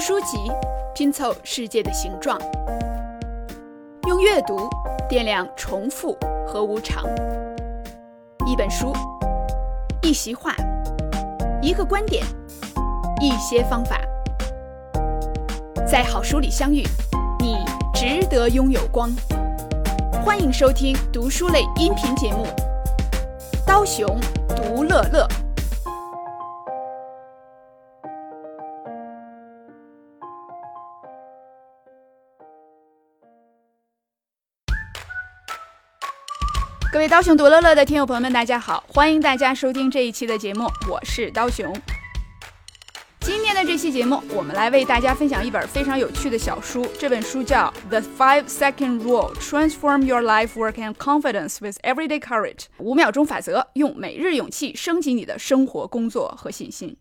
书籍拼凑世界的形状，用阅读掂量重复和无常。一本书，一席话，一个观点，一些方法，在好书里相遇，你值得拥有光。欢迎收听读书类音频节目《刀熊读乐乐》。各位刀熊读乐乐的听友朋友们，大家好！欢迎大家收听这一期的节目，我是刀熊。今天的这期节目，我们来为大家分享一本非常有趣的小书。这本书叫《The Five Second Rule: Transform Your Life, Work, and Confidence with Everyday Courage》五秒钟法则，用每日勇气升级你的生活、工作和信心。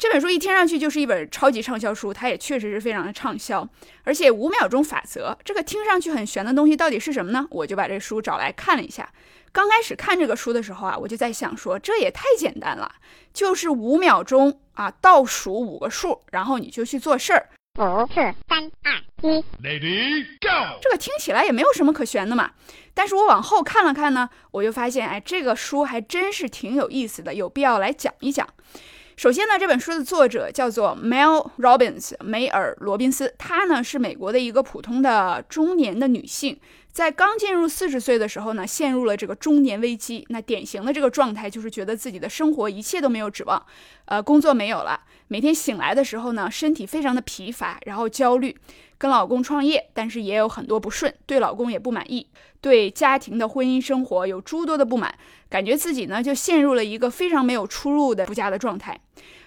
这本书一听上去就是一本超级畅销书，它也确实是非常的畅销。而且五秒钟法则这个听上去很玄的东西到底是什么呢？我就把这书找来看了一下。刚开始看这个书的时候啊，我就在想说，这也太简单了，就是五秒钟啊，倒数五个数，然后你就去做事儿。五、四、三、二、一，Lady Go！这个听起来也没有什么可玄的嘛。但是我往后看了看呢，我就发现，哎，这个书还真是挺有意思的，有必要来讲一讲。首先呢，这本书的作者叫做 Mel Robbins，梅尔·罗宾斯。她呢是美国的一个普通的中年的女性，在刚进入四十岁的时候呢，陷入了这个中年危机。那典型的这个状态就是觉得自己的生活一切都没有指望，呃，工作没有了，每天醒来的时候呢，身体非常的疲乏，然后焦虑。跟老公创业，但是也有很多不顺，对老公也不满意，对家庭的婚姻生活有诸多的不满，感觉自己呢就陷入了一个非常没有出路的不佳的状态。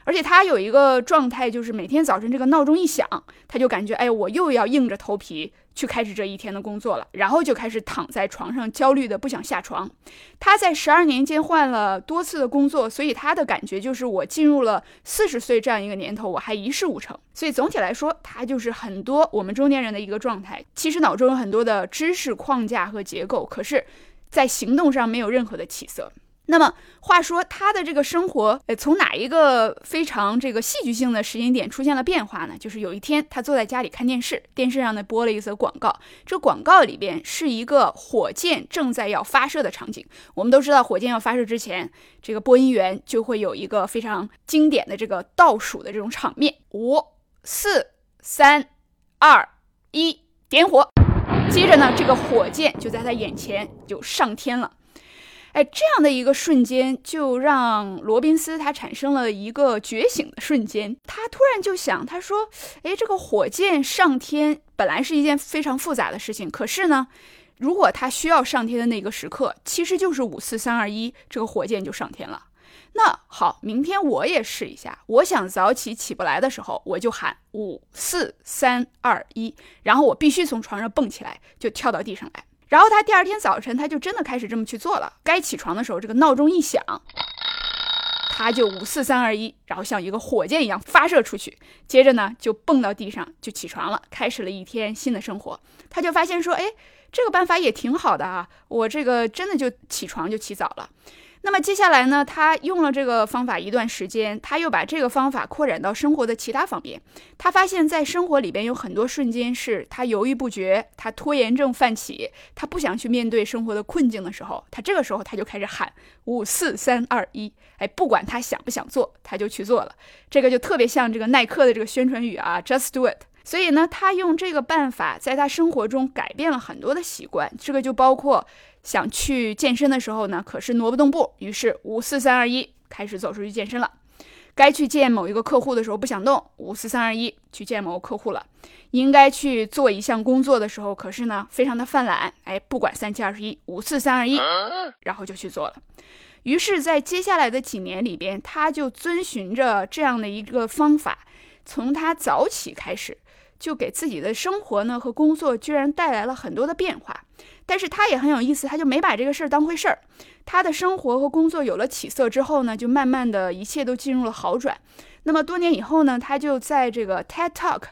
而且他有一个状态，就是每天早晨这个闹钟一响，他就感觉哎，我又要硬着头皮去开始这一天的工作了，然后就开始躺在床上焦虑的不想下床。他在十二年间换了多次的工作，所以他的感觉就是我进入了四十岁这样一个年头，我还一事无成。所以总体来说，他就是很多我们中年人的一个状态。其实脑中有很多的知识框架和结构，可是，在行动上没有任何的起色。那么话说，他的这个生活，呃，从哪一个非常这个戏剧性的时间点出现了变化呢？就是有一天，他坐在家里看电视，电视上呢播了一则广告，这广告里边是一个火箭正在要发射的场景。我们都知道，火箭要发射之前，这个播音员就会有一个非常经典的这个倒数的这种场面：五、四、三、二、一，点火。接着呢，这个火箭就在他眼前就上天了。哎，这样的一个瞬间，就让罗宾斯他产生了一个觉醒的瞬间。他突然就想，他说：“哎，这个火箭上天本来是一件非常复杂的事情，可是呢，如果他需要上天的那个时刻，其实就是五四三二一，这个火箭就上天了。那好，明天我也试一下。我想早起起不来的时候，我就喊五四三二一，然后我必须从床上蹦起来，就跳到地上来。”然后他第二天早晨，他就真的开始这么去做了。该起床的时候，这个闹钟一响，他就五四三二一，然后像一个火箭一样发射出去。接着呢，就蹦到地上就起床了，开始了一天新的生活。他就发现说，哎，这个办法也挺好的啊，我这个真的就起床就起早了。那么接下来呢，他用了这个方法一段时间，他又把这个方法扩展到生活的其他方面。他发现，在生活里边有很多瞬间是他犹豫不决，他拖延症泛起，他不想去面对生活的困境的时候，他这个时候他就开始喊五四三二一，哎，不管他想不想做，他就去做了。这个就特别像这个耐克的这个宣传语啊，Just do it。所以呢，他用这个办法在他生活中改变了很多的习惯，这个就包括。想去健身的时候呢，可是挪不动步，于是五四三二一开始走出去健身了。该去见某一个客户的时候不想动，五四三二一去见某个客户了。应该去做一项工作的时候，可是呢非常的犯懒，哎，不管三七二十一，五四三二一，然后就去做了。于是，在接下来的几年里边，他就遵循着这样的一个方法，从他早起开始。就给自己的生活呢和工作居然带来了很多的变化，但是他也很有意思，他就没把这个事儿当回事儿。他的生活和工作有了起色之后呢，就慢慢的一切都进入了好转。那么多年以后呢，他就在这个 TED Talk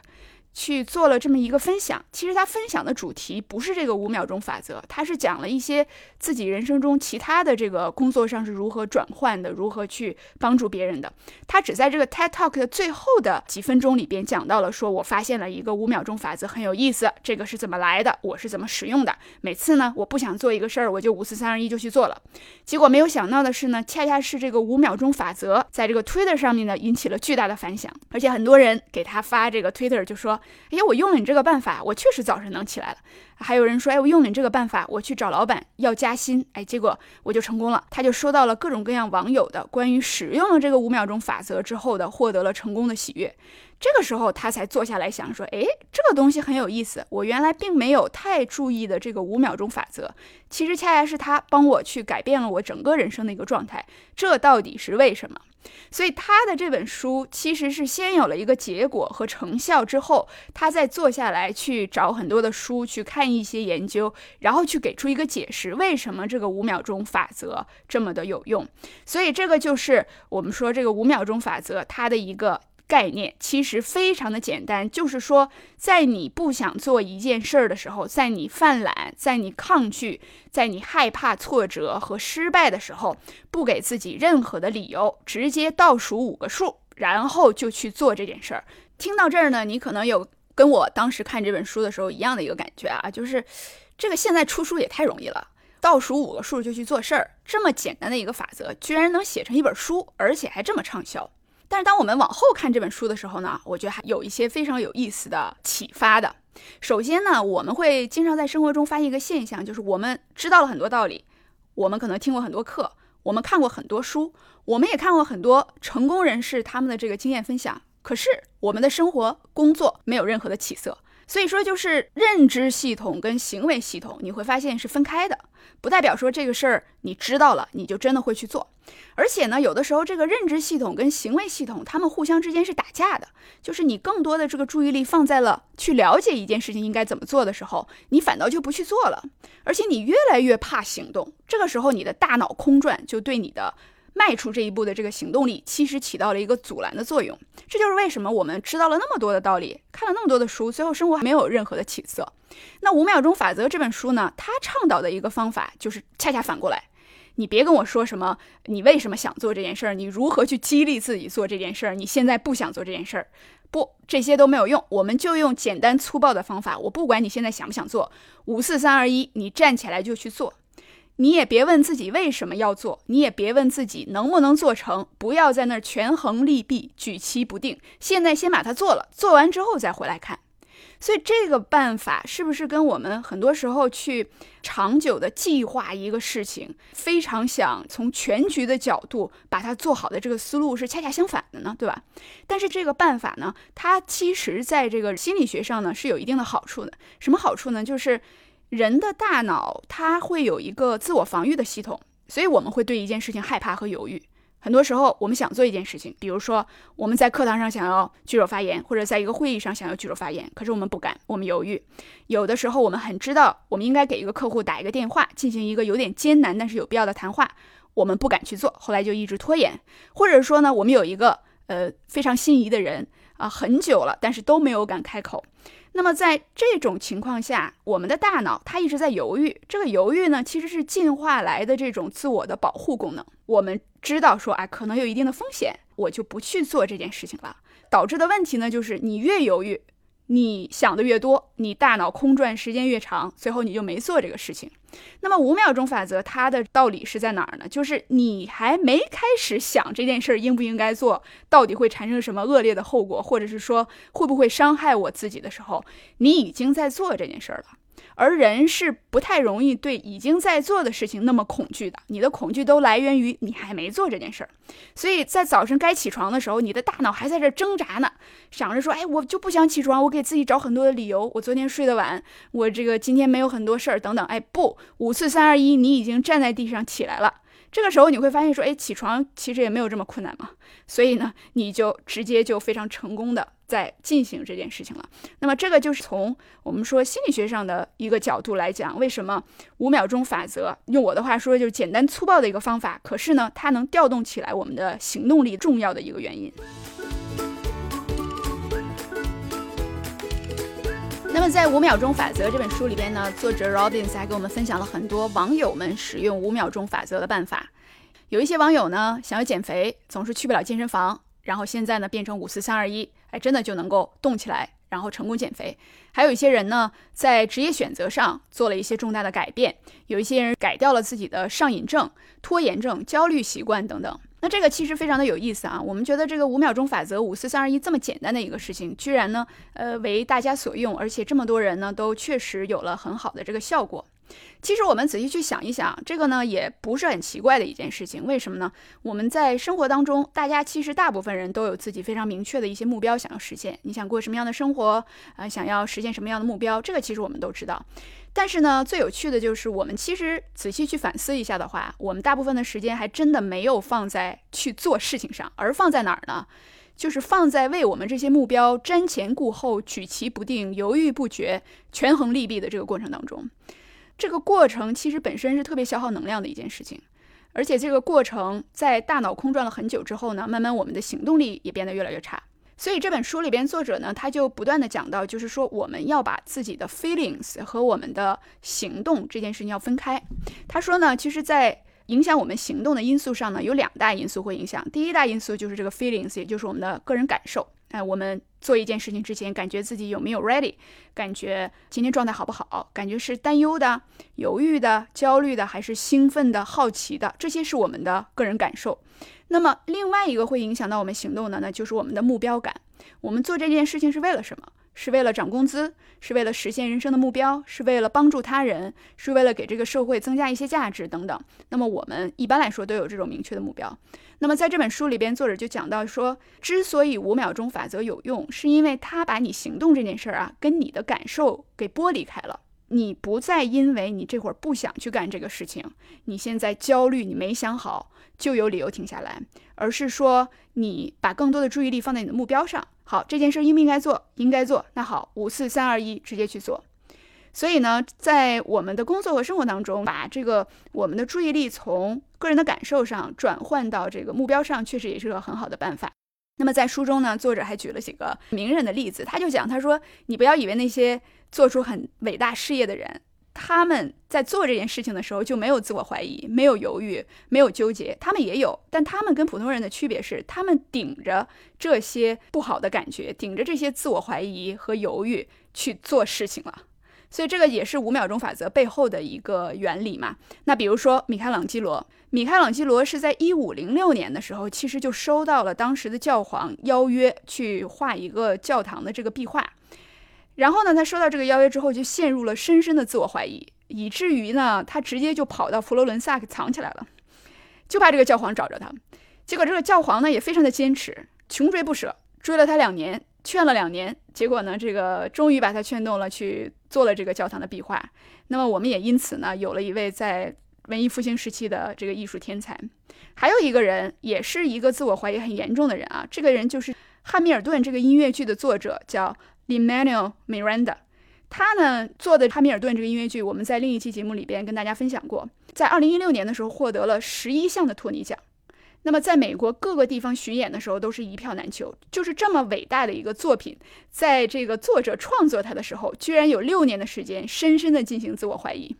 去做了这么一个分享。其实他分享的主题不是这个五秒钟法则，他是讲了一些自己人生中其他的这个工作上是如何转换的，如何去帮助别人的。他只在这个 TED Talk 的最后的几分钟里边讲到了，说我发现了一个五秒钟法则很有意思，这个是怎么来的，我是怎么使用的。每次呢，我不想做一个事儿，我就五四三二一就去做了。结果没有想到的是呢，恰恰是这个五秒钟法则在这个 Twitter 上面呢引起了巨大的反响，而且很多人给他发这个 Twitter 就说。哎，我用了你这个办法，我确实早晨能起来了。还有人说，哎，我用了你这个办法，我去找老板要加薪，哎，结果我就成功了。他就收到了各种各样网友的关于使用了这个五秒钟法则之后的获得了成功的喜悦。这个时候他才坐下来想说，哎，这个东西很有意思，我原来并没有太注意的这个五秒钟法则，其实恰恰是他帮我去改变了我整个人生的一个状态。这到底是为什么？所以他的这本书其实是先有了一个结果和成效之后，他再坐下来去找很多的书去看一些研究，然后去给出一个解释，为什么这个五秒钟法则这么的有用。所以这个就是我们说这个五秒钟法则它的一个。概念其实非常的简单，就是说，在你不想做一件事儿的时候，在你犯懒，在你抗拒，在你害怕挫折和失败的时候，不给自己任何的理由，直接倒数五个数，然后就去做这件事儿。听到这儿呢，你可能有跟我当时看这本书的时候一样的一个感觉啊，就是这个现在出书也太容易了，倒数五个数就去做事儿，这么简单的一个法则，居然能写成一本书，而且还这么畅销。但是当我们往后看这本书的时候呢，我觉得还有一些非常有意思的启发的。首先呢，我们会经常在生活中发现一个现象，就是我们知道了很多道理，我们可能听过很多课，我们看过很多书，我们也看过很多成功人士他们的这个经验分享，可是我们的生活工作没有任何的起色。所以说，就是认知系统跟行为系统，你会发现是分开的，不代表说这个事儿你知道了，你就真的会去做。而且呢，有的时候这个认知系统跟行为系统，他们互相之间是打架的。就是你更多的这个注意力放在了去了解一件事情应该怎么做的时候，你反倒就不去做了。而且你越来越怕行动，这个时候你的大脑空转，就对你的迈出这一步的这个行动力，其实起到了一个阻拦的作用。这就是为什么我们知道了那么多的道理，看了那么多的书，最后生活还没有任何的起色。那五秒钟法则这本书呢，它倡导的一个方法就是恰恰反过来。你别跟我说什么，你为什么想做这件事儿？你如何去激励自己做这件事儿？你现在不想做这件事儿，不，这些都没有用。我们就用简单粗暴的方法，我不管你现在想不想做，五四三二一，你站起来就去做。你也别问自己为什么要做，你也别问自己能不能做成，不要在那儿权衡利弊，举棋不定。现在先把它做了，做完之后再回来看。所以这个办法是不是跟我们很多时候去长久的计划一个事情，非常想从全局的角度把它做好的这个思路是恰恰相反的呢？对吧？但是这个办法呢，它其实在这个心理学上呢是有一定的好处的。什么好处呢？就是人的大脑它会有一个自我防御的系统，所以我们会对一件事情害怕和犹豫。很多时候，我们想做一件事情，比如说我们在课堂上想要举手发言，或者在一个会议上想要举手发言，可是我们不敢，我们犹豫。有的时候，我们很知道我们应该给一个客户打一个电话，进行一个有点艰难但是有必要的谈话，我们不敢去做，后来就一直拖延。或者说呢，我们有一个呃非常心仪的人啊，很久了，但是都没有敢开口。那么在这种情况下，我们的大脑它一直在犹豫。这个犹豫呢，其实是进化来的这种自我的保护功能。我们知道说，啊，可能有一定的风险，我就不去做这件事情了。导致的问题呢，就是你越犹豫。你想的越多，你大脑空转时间越长，最后你就没做这个事情。那么五秒钟法则它的道理是在哪儿呢？就是你还没开始想这件事儿应不应该做，到底会产生什么恶劣的后果，或者是说会不会伤害我自己的时候，你已经在做这件事儿了。而人是不太容易对已经在做的事情那么恐惧的，你的恐惧都来源于你还没做这件事儿，所以在早晨该起床的时候，你的大脑还在这挣扎呢，想着说，哎，我就不想起床，我给自己找很多的理由，我昨天睡得晚，我这个今天没有很多事儿等等，哎，不，五四三二一，你已经站在地上起来了。这个时候你会发现说，哎，起床其实也没有这么困难嘛，所以呢，你就直接就非常成功的在进行这件事情了。那么这个就是从我们说心理学上的一个角度来讲，为什么五秒钟法则，用我的话说就是简单粗暴的一个方法，可是呢，它能调动起来我们的行动力，重要的一个原因。那么在《五秒钟法则》这本书里边呢，作者 Robbins 还给我们分享了很多网友们使用五秒钟法则的办法。有一些网友呢想要减肥，总是去不了健身房，然后现在呢变成五四三二一，哎，真的就能够动起来，然后成功减肥。还有一些人呢在职业选择上做了一些重大的改变，有一些人改掉了自己的上瘾症、拖延症、焦虑习惯等等。那这个其实非常的有意思啊！我们觉得这个五秒钟法则五四三二一这么简单的一个事情，居然呢，呃，为大家所用，而且这么多人呢都确实有了很好的这个效果。其实我们仔细去想一想，这个呢也不是很奇怪的一件事情。为什么呢？我们在生活当中，大家其实大部分人都有自己非常明确的一些目标想要实现。你想过什么样的生活啊？想要实现什么样的目标？这个其实我们都知道。但是呢，最有趣的就是我们其实仔细去反思一下的话，我们大部分的时间还真的没有放在去做事情上，而放在哪儿呢？就是放在为我们这些目标瞻前顾后、举棋不定、犹豫不决、权衡利弊的这个过程当中。这个过程其实本身是特别消耗能量的一件事情，而且这个过程在大脑空转了很久之后呢，慢慢我们的行动力也变得越来越差。所以这本书里边，作者呢，他就不断的讲到，就是说我们要把自己的 feelings 和我们的行动这件事情要分开。他说呢，其实，在影响我们行动的因素上呢，有两大因素会影响。第一大因素就是这个 feelings，也就是我们的个人感受。哎，我们做一件事情之前，感觉自己有没有 ready，感觉今天状态好不好，感觉是担忧的、犹豫的、焦虑的，还是兴奋的、好奇的，这些是我们的个人感受。那么另外一个会影响到我们行动的，那就是我们的目标感。我们做这件事情是为了什么？是为了涨工资？是为了实现人生的目标？是为了帮助他人？是为了给这个社会增加一些价值等等？那么我们一般来说都有这种明确的目标。那么在这本书里边，作者就讲到说，之所以五秒钟法则有用，是因为他把你行动这件事儿啊，跟你的感受给剥离开了。你不再因为你这会儿不想去干这个事情，你现在焦虑，你没想好。就有理由停下来，而是说你把更多的注意力放在你的目标上。好，这件事应不应该做？应该做。那好，五四三二一，直接去做。所以呢，在我们的工作和生活当中，把这个我们的注意力从个人的感受上转换到这个目标上，确实也是个很好的办法。那么在书中呢，作者还举了几个名人的例子，他就讲，他说你不要以为那些做出很伟大事业的人。他们在做这件事情的时候就没有自我怀疑，没有犹豫，没有纠结。他们也有，但他们跟普通人的区别是，他们顶着这些不好的感觉，顶着这些自我怀疑和犹豫去做事情了。所以这个也是五秒钟法则背后的一个原理嘛。那比如说米开朗基罗，米开朗基罗是在一五零六年的时候，其实就收到了当时的教皇邀约去画一个教堂的这个壁画。然后呢，他收到这个邀约之后，就陷入了深深的自我怀疑，以至于呢，他直接就跑到佛罗伦萨给藏起来了，就怕这个教皇找着他。结果这个教皇呢，也非常的坚持，穷追不舍，追了他两年，劝了两年，结果呢，这个终于把他劝动了，去做了这个教堂的壁画。那么我们也因此呢，有了一位在文艺复兴时期的这个艺术天才。还有一个人，也是一个自我怀疑很严重的人啊，这个人就是《汉密尔顿》这个音乐剧的作者，叫。Emmanuel Miranda，他呢做的《汉密尔顿》这个音乐剧，我们在另一期节目里边跟大家分享过，在二零一六年的时候获得了十一项的托尼奖。那么在美国各个地方巡演的时候，都是一票难求。就是这么伟大的一个作品，在这个作者创作它的时候，居然有六年的时间深深的进行自我怀疑。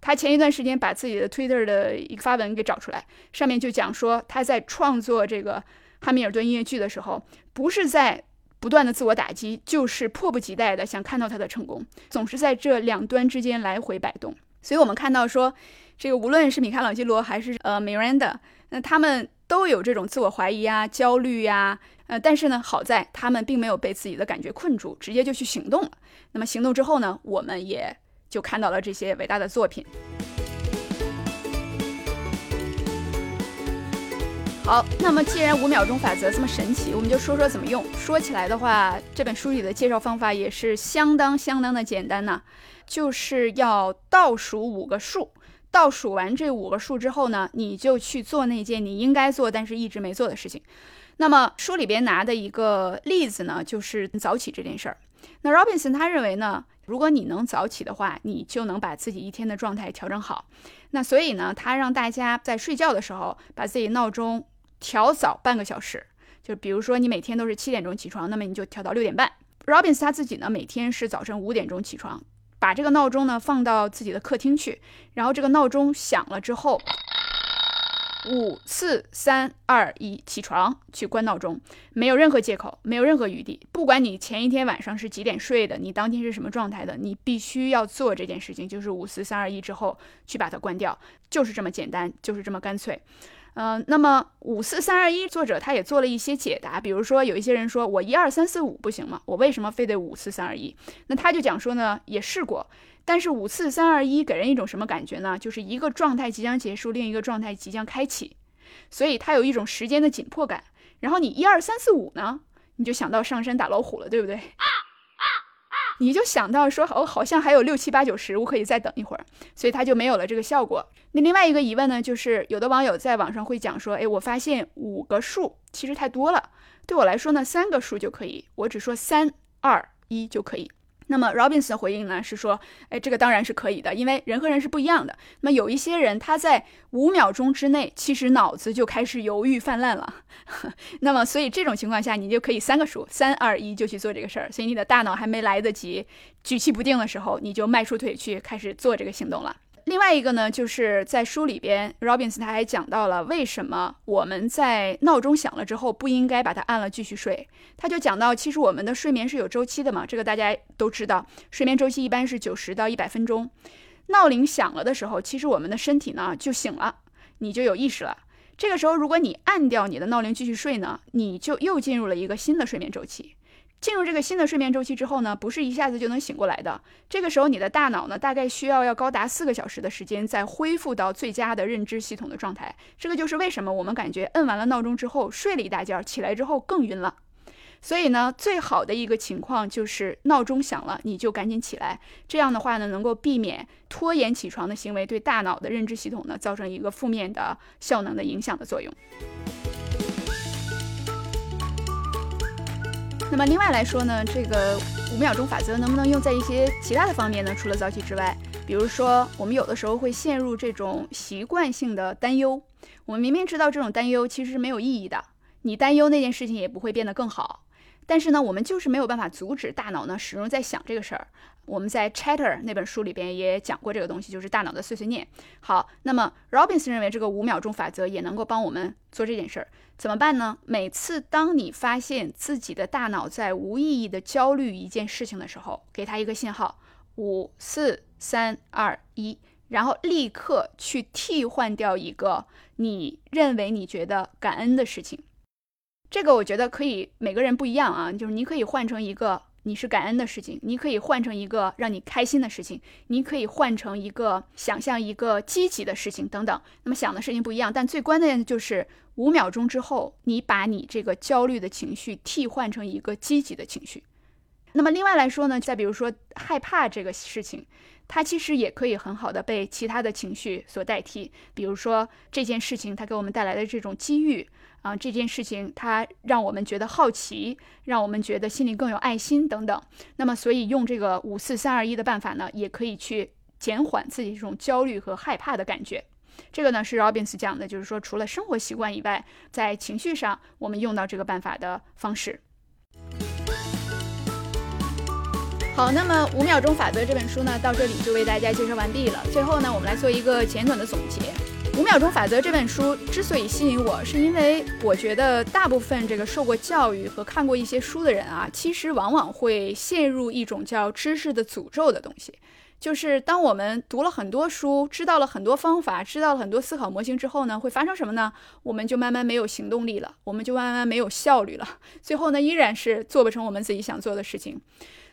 他前一段时间把自己的 Twitter 的一个发文给找出来，上面就讲说他在创作这个《哈密尔顿》音乐剧的时候，不是在。不断的自我打击，就是迫不及待的想看到他的成功，总是在这两端之间来回摆动。所以，我们看到说，这个无论是米开朗基罗还是呃 Miranda，那他们都有这种自我怀疑啊、焦虑呀，呃，但是呢，好在他们并没有被自己的感觉困住，直接就去行动了。那么行动之后呢，我们也就看到了这些伟大的作品。好，那么既然五秒钟法则这么神奇，我们就说说怎么用。说起来的话，这本书里的介绍方法也是相当相当的简单呐，就是要倒数五个数，倒数完这五个数之后呢，你就去做那件你应该做但是一直没做的事情。那么书里边拿的一个例子呢，就是早起这件事儿。那 Robinson 他认为呢，如果你能早起的话，你就能把自己一天的状态调整好。那所以呢，他让大家在睡觉的时候把自己闹钟。调早半个小时，就比如说你每天都是七点钟起床，那么你就调到六点半。Robinson 他自己呢，每天是早晨五点钟起床，把这个闹钟呢放到自己的客厅去，然后这个闹钟响了之后。五四三二一，起床去关闹钟，没有任何借口，没有任何余地。不管你前一天晚上是几点睡的，你当天是什么状态的，你必须要做这件事情，就是五四三二一之后去把它关掉，就是这么简单，就是这么干脆。嗯，那么五四三二一，作者他也做了一些解答，比如说有一些人说我一二三四五不行吗？我为什么非得五四三二一？那他就讲说呢，也试过。但是五四三二一给人一种什么感觉呢？就是一个状态即将结束，另一个状态即将开启，所以它有一种时间的紧迫感。然后你一二三四五呢，你就想到上山打老虎了，对不对？你就想到说，哦，好像还有六七八九十，我可以再等一会儿，所以它就没有了这个效果。那另外一个疑问呢，就是有的网友在网上会讲说，哎，我发现五个数其实太多了，对我来说呢，三个数就可以，我只说三二一就可以。那么 Robbins 的回应呢是说，哎，这个当然是可以的，因为人和人是不一样的。那么有一些人他在五秒钟之内，其实脑子就开始犹豫泛滥了。那么所以这种情况下，你就可以三个数，三二一就去做这个事儿。所以你的大脑还没来得及举棋不定的时候，你就迈出腿去开始做这个行动了。另外一个呢，就是在书里边，Robbins 他还讲到了为什么我们在闹钟响了之后不应该把它按了继续睡。他就讲到，其实我们的睡眠是有周期的嘛，这个大家都知道，睡眠周期一般是九十到一百分钟。闹铃响了的时候，其实我们的身体呢就醒了，你就有意识了。这个时候，如果你按掉你的闹铃继续睡呢，你就又进入了一个新的睡眠周期。进入这个新的睡眠周期之后呢，不是一下子就能醒过来的。这个时候，你的大脑呢，大概需要要高达四个小时的时间，再恢复到最佳的认知系统的状态。这个就是为什么我们感觉摁完了闹钟之后，睡了一大觉，起来之后更晕了。所以呢，最好的一个情况就是闹钟响了，你就赶紧起来。这样的话呢，能够避免拖延起床的行为对大脑的认知系统呢造成一个负面的效能的影响的作用。那么另外来说呢，这个五秒钟法则能不能用在一些其他的方面呢？除了早起之外，比如说我们有的时候会陷入这种习惯性的担忧，我们明明知道这种担忧其实是没有意义的，你担忧那件事情也不会变得更好。但是呢，我们就是没有办法阻止大脑呢始终在想这个事儿。我们在 Chatter 那本书里边也讲过这个东西，就是大脑的碎碎念。好，那么 Robbins 认为这个五秒钟法则也能够帮我们做这件事儿。怎么办呢？每次当你发现自己的大脑在无意义的焦虑一件事情的时候，给他一个信号：五四三二一，然后立刻去替换掉一个你认为你觉得感恩的事情。这个我觉得可以，每个人不一样啊。就是你可以换成一个你是感恩的事情，你可以换成一个让你开心的事情，你可以换成一个想象一个积极的事情等等。那么想的事情不一样，但最关键的就是五秒钟之后，你把你这个焦虑的情绪替换成一个积极的情绪。那么另外来说呢，再比如说害怕这个事情，它其实也可以很好的被其他的情绪所代替。比如说这件事情它给我们带来的这种机遇。啊，这件事情它让我们觉得好奇，让我们觉得心里更有爱心等等。那么，所以用这个五四三二一的办法呢，也可以去减缓自己这种焦虑和害怕的感觉。这个呢是 Robbins 讲的，就是说除了生活习惯以外，在情绪上我们用到这个办法的方式。好，那么五秒钟法则这本书呢，到这里就为大家介绍完毕了。最后呢，我们来做一个简短的总结。五秒钟法则这本书之所以吸引我，是因为我觉得大部分这个受过教育和看过一些书的人啊，其实往往会陷入一种叫知识的诅咒的东西。就是当我们读了很多书，知道了很多方法，知道了很多思考模型之后呢，会发生什么呢？我们就慢慢没有行动力了，我们就慢慢没有效率了，最后呢，依然是做不成我们自己想做的事情。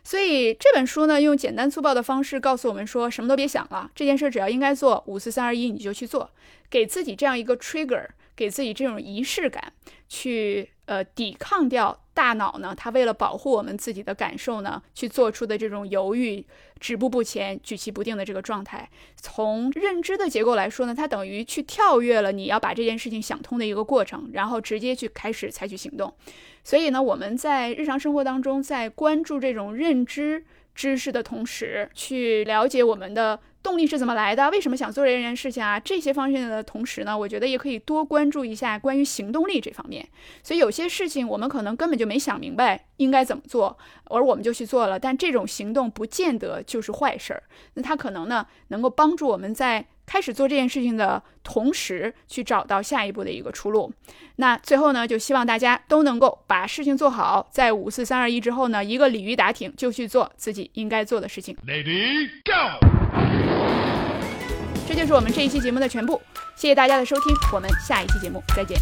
所以这本书呢，用简单粗暴的方式告诉我们说，什么都别想了，这件事只要应该做，五四三二一你就去做，给自己这样一个 trigger，给自己这种仪式感，去呃抵抗掉大脑呢，它为了保护我们自己的感受呢，去做出的这种犹豫、止步不前、举棋不定的这个状态。从认知的结构来说呢，它等于去跳跃了你要把这件事情想通的一个过程，然后直接去开始采取行动。所以呢，我们在日常生活当中，在关注这种认知、知识的同时，去了解我们的。动力是怎么来的？为什么想做这件事情啊？这些方面的同时呢，我觉得也可以多关注一下关于行动力这方面。所以有些事情我们可能根本就没想明白应该怎么做，而我们就去做了。但这种行动不见得就是坏事儿。那它可能呢，能够帮助我们在开始做这件事情的同时，去找到下一步的一个出路。那最后呢，就希望大家都能够把事情做好，在五四三二一之后呢，一个鲤鱼打挺就去做自己应该做的事情。Lady Go。这就是我们这一期节目的全部，谢谢大家的收听，我们下一期节目再见。